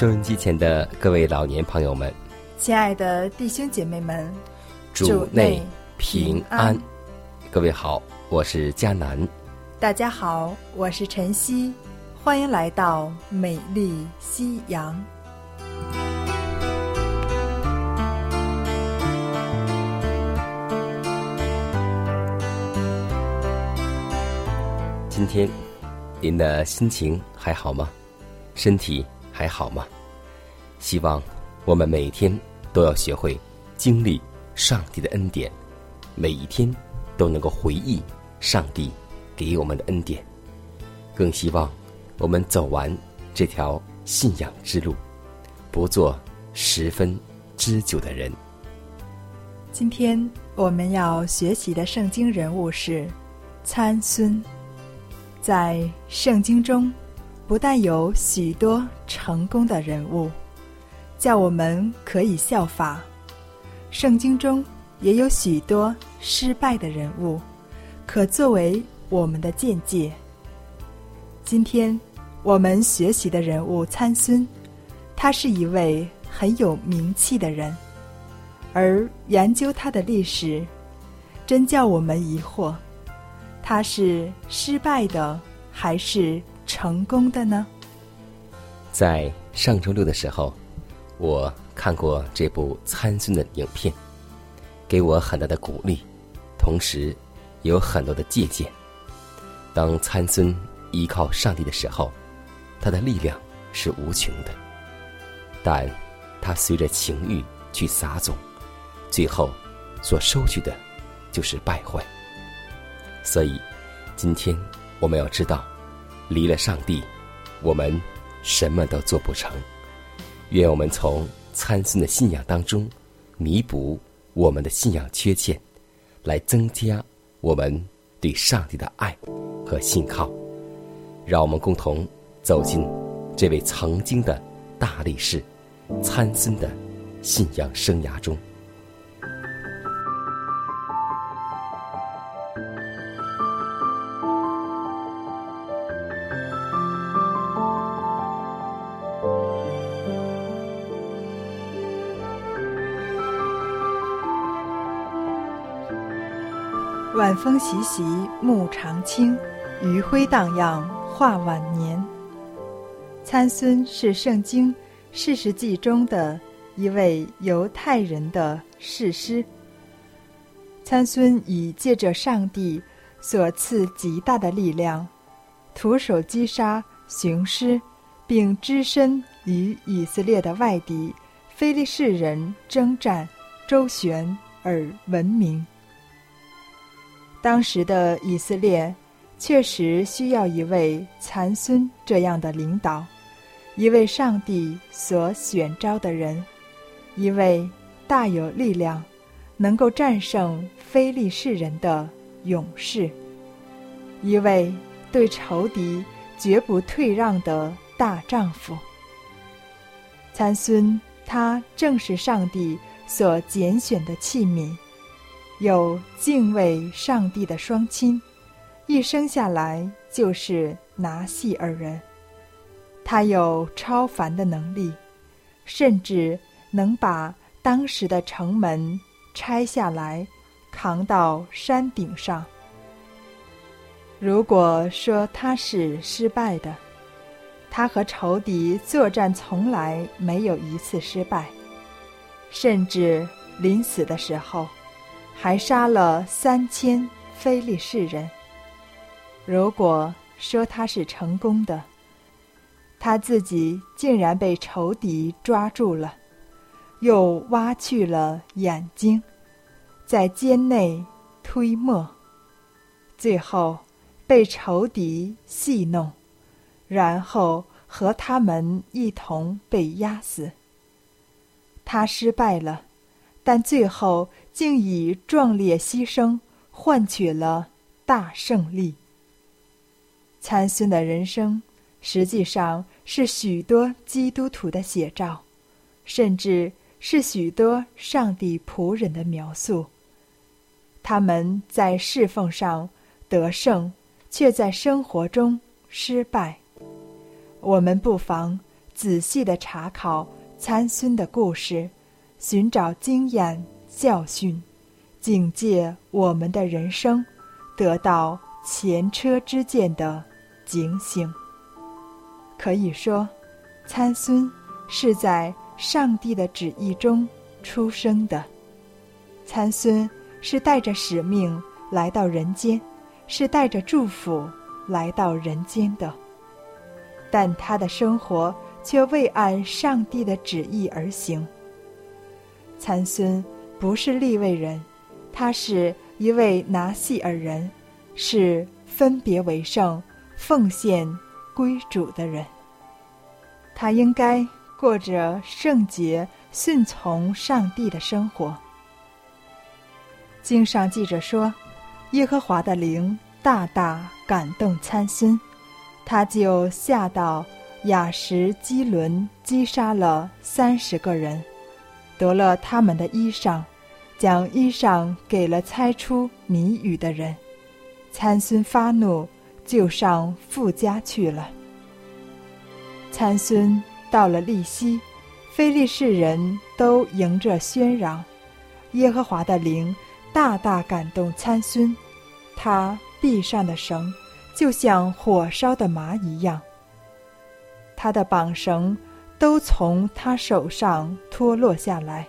收音机前的各位老年朋友们，亲爱的弟兄姐妹们，主内平安。各位好，我是佳南。大家好，我是晨曦。欢迎来到美丽夕阳。今天您的心情还好吗？身体？还好吗？希望我们每天都要学会经历上帝的恩典，每一天都能够回忆上帝给我们的恩典。更希望我们走完这条信仰之路，不做十分知久的人。今天我们要学习的圣经人物是参孙，在圣经中。不但有许多成功的人物，叫我们可以效法；圣经中也有许多失败的人物，可作为我们的见解。今天我们学习的人物参孙，他是一位很有名气的人，而研究他的历史，真叫我们疑惑：他是失败的，还是？成功的呢？在上周六的时候，我看过这部参孙的影片，给我很大的鼓励，同时有很多的借鉴。当参孙依靠上帝的时候，他的力量是无穷的，但他随着情欲去撒种，最后所收取的就是败坏。所以，今天我们要知道。离了上帝，我们什么都做不成。愿我们从参孙的信仰当中弥补我们的信仰缺陷，来增加我们对上帝的爱和信靠。让我们共同走进这位曾经的大力士参孙的信仰生涯中。晚风习习，暮长青；余晖荡漾，画晚年。参孙是圣经事记中的一位犹太人的士师。参孙以借着上帝所赐极大的力量，徒手击杀雄狮，并只身与以色列的外敌非利士人征战周旋而闻名。当时的以色列确实需要一位残孙这样的领导，一位上帝所选召的人，一位大有力量、能够战胜非利士人的勇士，一位对仇敌绝不退让的大丈夫。残孙，他正是上帝所拣选的器皿。有敬畏上帝的双亲，一生下来就是拿细二人。他有超凡的能力，甚至能把当时的城门拆下来，扛到山顶上。如果说他是失败的，他和仇敌作战从来没有一次失败，甚至临死的时候，还杀了三千非利士人。如果说他是成功的，他自己竟然被仇敌抓住了，又挖去了眼睛，在肩内推磨，最后被仇敌戏弄。然后和他们一同被压死。他失败了，但最后竟以壮烈牺牲换取了大胜利。参孙的人生实际上是许多基督徒的写照，甚至是许多上帝仆人的描述。他们在侍奉上得胜，却在生活中失败。我们不妨仔细的查考参孙的故事，寻找经验教训，警戒我们的人生，得到前车之鉴的警醒。可以说，参孙是在上帝的旨意中出生的。参孙是带着使命来到人间，是带着祝福来到人间的。但他的生活却未按上帝的旨意而行。参孙不是利未人，他是一位拿细尔人，是分别为圣、奉献归主的人。他应该过着圣洁、顺从上帝的生活。经上记着说，耶和华的灵大大感动参孙。他就下到雅什基伦，击杀了三十个人，得了他们的衣裳，将衣裳给了猜出谜语的人。参孙发怒，就上富家去了。参孙到了利希，非利士人都迎着喧嚷。耶和华的灵大大感动参孙，他臂上的绳。就像火烧的麻一样，他的绑绳都从他手上脱落下来。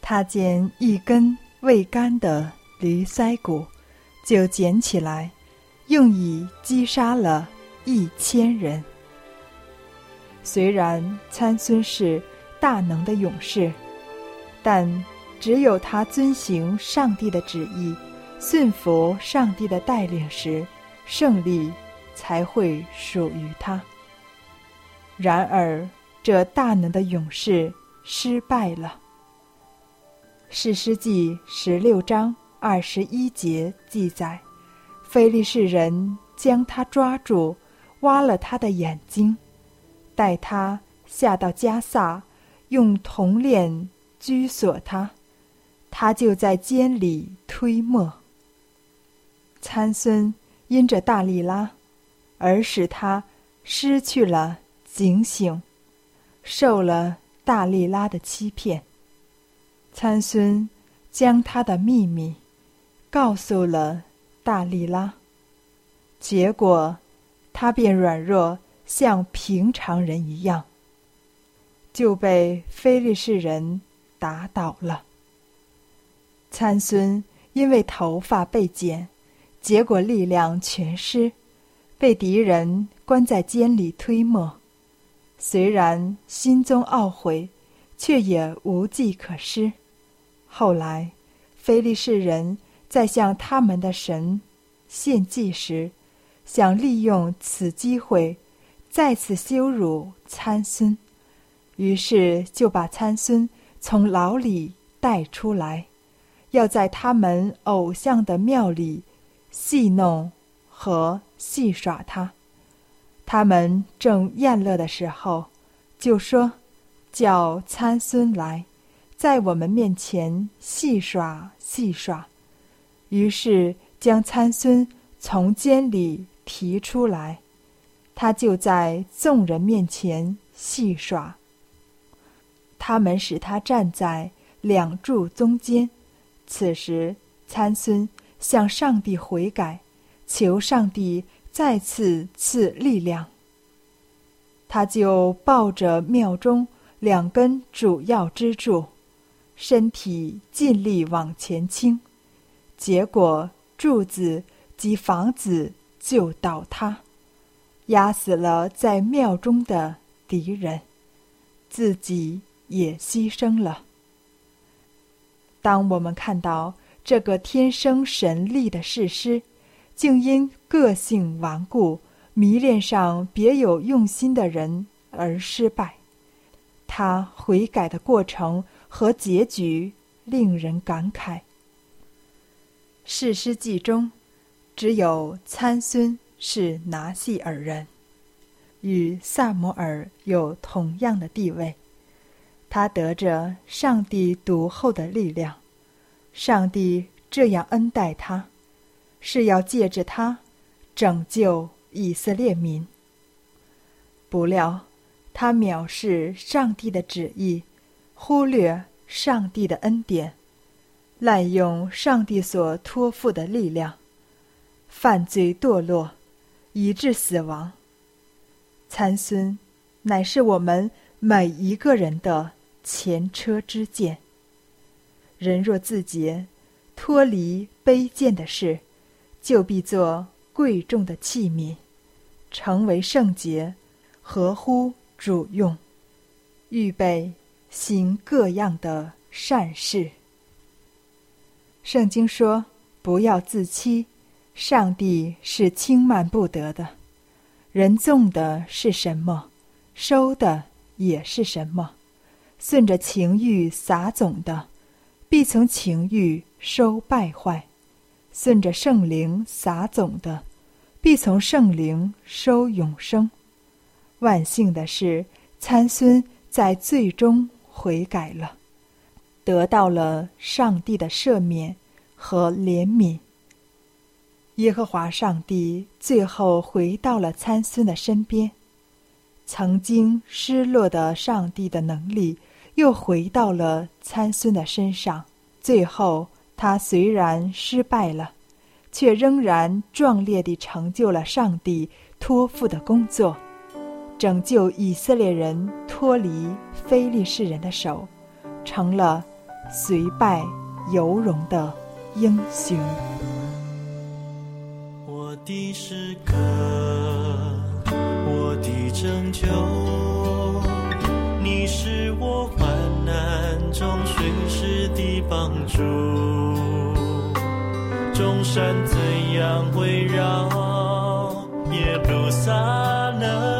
他见一根未干的驴腮骨，就捡起来，用以击杀了一千人。虽然参孙是大能的勇士，但只有他遵行上帝的旨意，顺服上帝的带领时。胜利才会属于他。然而，这大能的勇士失败了。史诗记十六章二十一节记载，非利士人将他抓住，挖了他的眼睛，带他下到加萨，用铜链拘锁他，他就在监里推磨。参孙。因着大力拉，而使他失去了警醒，受了大力拉的欺骗。参孙将他的秘密告诉了大力拉，结果他便软弱，像平常人一样，就被非利士人打倒了。参孙因为头发被剪。结果力量全失，被敌人关在监里推磨。虽然心中懊悔，却也无计可施。后来，非利士人在向他们的神献祭时，想利用此机会再次羞辱参孙，于是就把参孙从牢里带出来，要在他们偶像的庙里。戏弄和戏耍他，他们正宴乐的时候，就说：“叫参孙来，在我们面前戏耍戏耍。”于是将参孙从监里提出来，他就在众人面前戏耍。他们使他站在两柱中间，此时参孙。向上帝悔改，求上帝再次赐力量。他就抱着庙中两根主要支柱，身体尽力往前倾，结果柱子及房子就倒塌，压死了在庙中的敌人，自己也牺牲了。当我们看到这个天生神力的士师，竟因个性顽固。迷恋上别有用心的人而失败，他悔改的过程和结局令人感慨。世师记中，只有参孙是拿细尔人，与萨摩尔有同样的地位。他得着上帝独厚的力量，上帝这样恩待他，是要借着他拯救。以色列民，不料他藐视上帝的旨意，忽略上帝的恩典，滥用上帝所托付的力量，犯罪堕落，以致死亡。参孙乃是我们每一个人的前车之鉴。人若自洁，脱离卑贱的事，就必做。贵重的器皿，成为圣洁，合乎主用，预备行各样的善事。圣经说：“不要自欺，上帝是轻慢不得的。人种的是什么，收的也是什么。顺着情欲撒种的，必从情欲收败坏。”顺着圣灵撒种的，必从圣灵收永生。万幸的是，参孙在最终悔改了，得到了上帝的赦免和怜悯。耶和华上帝最后回到了参孙的身边，曾经失落的上帝的能力又回到了参孙的身上。最后。他虽然失败了，却仍然壮烈地成就了上帝托付的工作，拯救以色列人脱离非利士人的手，成了虽败犹荣的英雄。我的诗歌，我的拯救，你是我中随时的帮助。众山怎样围绕耶路撒冷？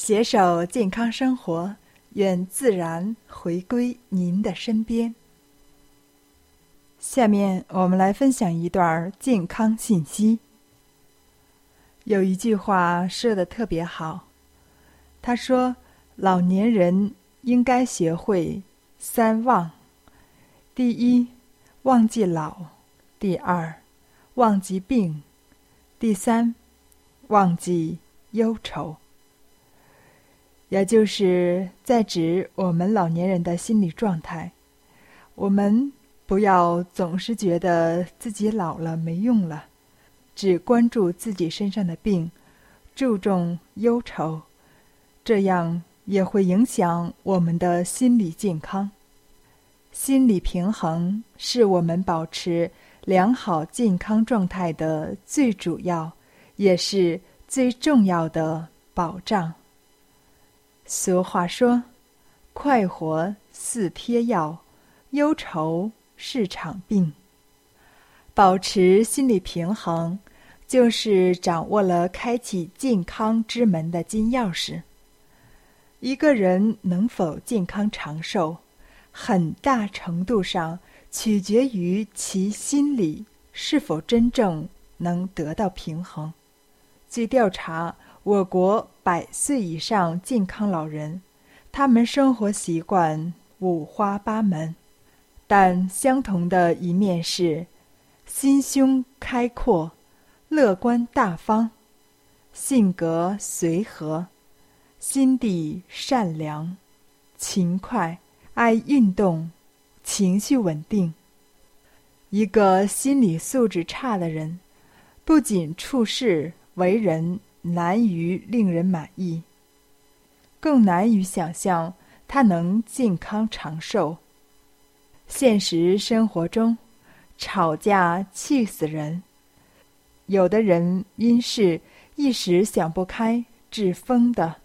携手健康生活，愿自然回归您的身边。下面我们来分享一段健康信息。有一句话说的特别好，他说：“老年人应该学会三忘：第一，忘记老；第二，忘记病；第三，忘记忧愁。”也就是在指我们老年人的心理状态。我们不要总是觉得自己老了没用了，只关注自己身上的病，注重忧愁，这样也会影响我们的心理健康。心理平衡是我们保持良好健康状态的最主要，也是最重要的保障。俗话说：“快活似贴药，忧愁是场病。”保持心理平衡，就是掌握了开启健康之门的金钥匙。一个人能否健康长寿，很大程度上取决于其心理是否真正能得到平衡。据调查，我国百岁以上健康老人，他们生活习惯五花八门，但相同的一面是心胸开阔、乐观大方、性格随和、心地善良、勤快、爱运动、情绪稳定。一个心理素质差的人，不仅处事为人，难于令人满意，更难于想象他能健康长寿。现实生活中，吵架气死人，有的人因事一时想不开致疯的，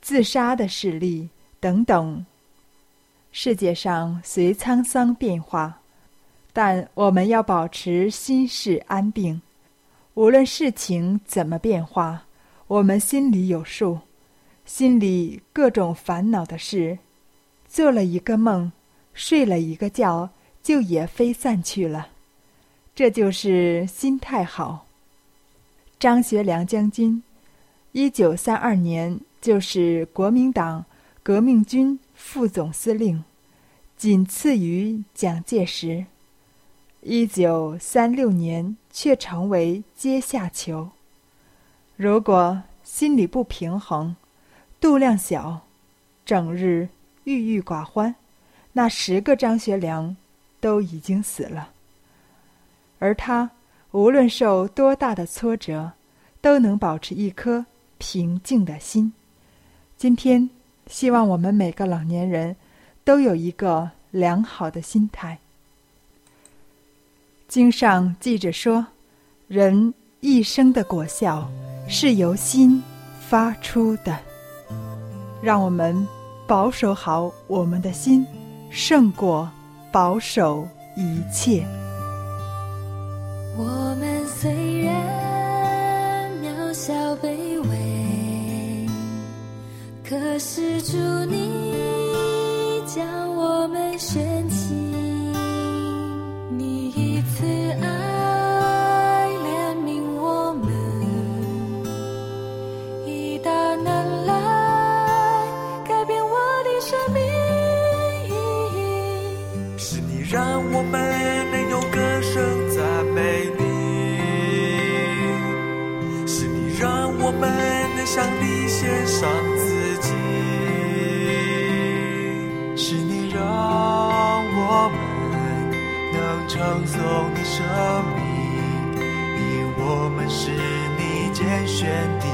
自杀的事例等等。世界上随沧桑变化，但我们要保持心事安定，无论事情怎么变化。我们心里有数，心里各种烦恼的事，做了一个梦，睡了一个觉，就也飞散去了。这就是心态好。张学良将军，一九三二年就是国民党革命军副总司令，仅次于蒋介石。一九三六年却成为阶下囚。如果心里不平衡，度量小，整日郁郁寡欢，那十个张学良都已经死了。而他无论受多大的挫折，都能保持一颗平静的心。今天，希望我们每个老年人都有一个良好的心态。经上记着说，人一生的果效。是由心发出的。让我们保守好我们的心，胜过保守一切。我们虽然渺小卑微，可是祝你称颂你生命，因我们是你拣选的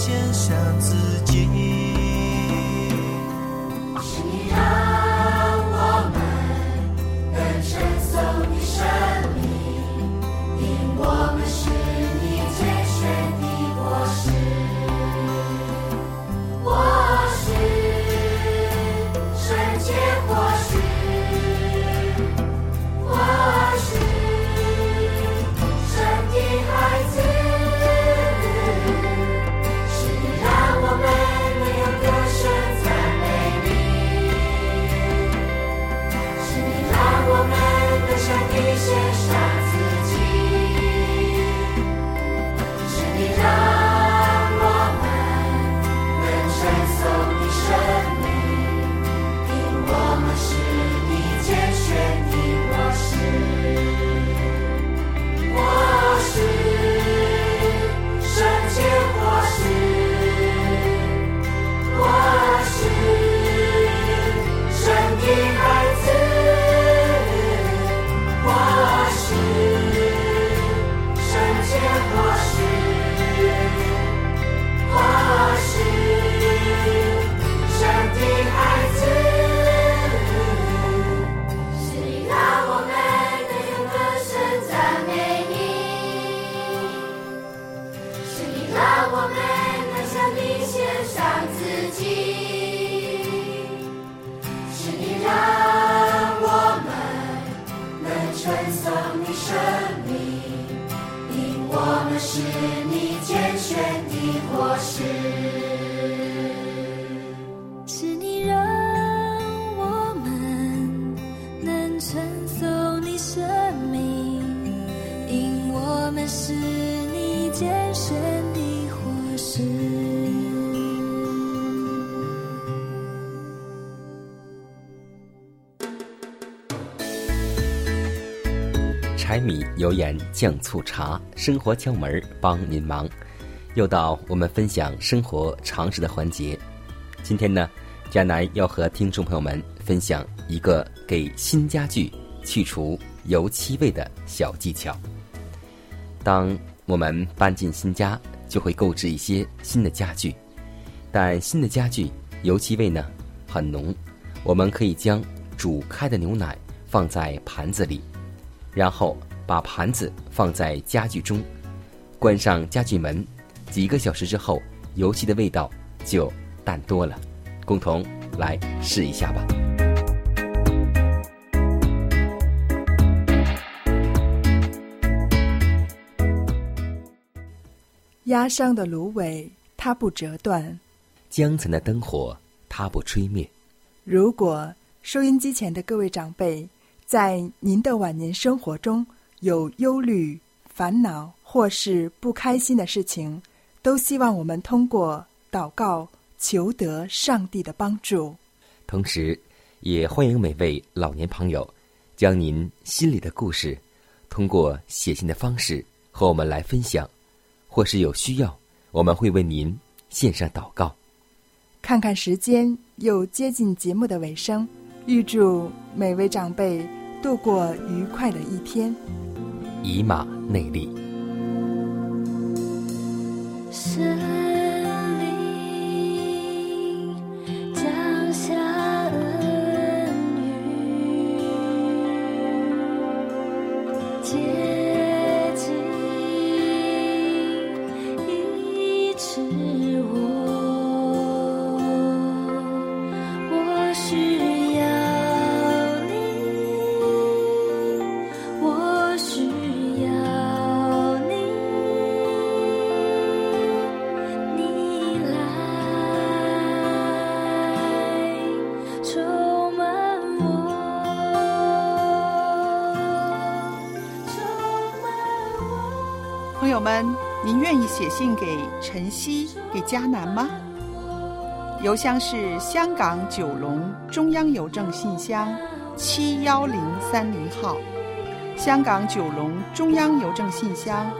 你献上自。米油盐酱醋茶，生活窍门儿帮您忙。又到我们分享生活常识的环节。今天呢，佳楠要和听众朋友们分享一个给新家具去除油漆味的小技巧。当我们搬进新家，就会购置一些新的家具，但新的家具油漆味呢很浓。我们可以将煮开的牛奶放在盘子里，然后把盘子放在家具中，关上家具门，几个小时之后，油漆的味道就淡多了。共同来试一下吧。压伤的芦苇，它不折断。江城的灯火，它不吹灭。如果收音机前的各位长辈在您的晚年生活中有忧虑、烦恼或是不开心的事情，都希望我们通过祷告求得上帝的帮助。同时，也欢迎每位老年朋友将您心里的故事通过写信的方式和我们来分享，或是有需要，我们会为您献上祷告。看看时间，又接近节目的尾声，预祝每位长辈度过愉快的一天。以马内利。你写信给晨曦、给迦南吗？邮箱是香港九龙中央邮政信箱七幺零三零号，香港九龙中央邮政信箱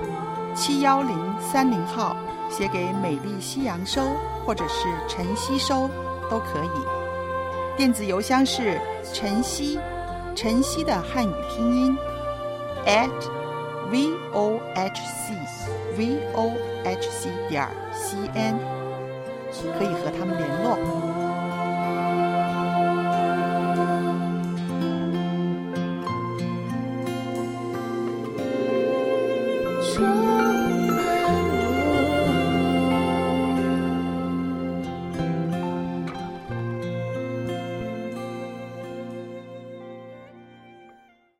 七幺零三零号，写给美丽西洋收或者是晨曦收都可以。电子邮箱是晨曦，晨曦的汉语拼音 at v o h c v o h c 点 c n，可以和他们联络。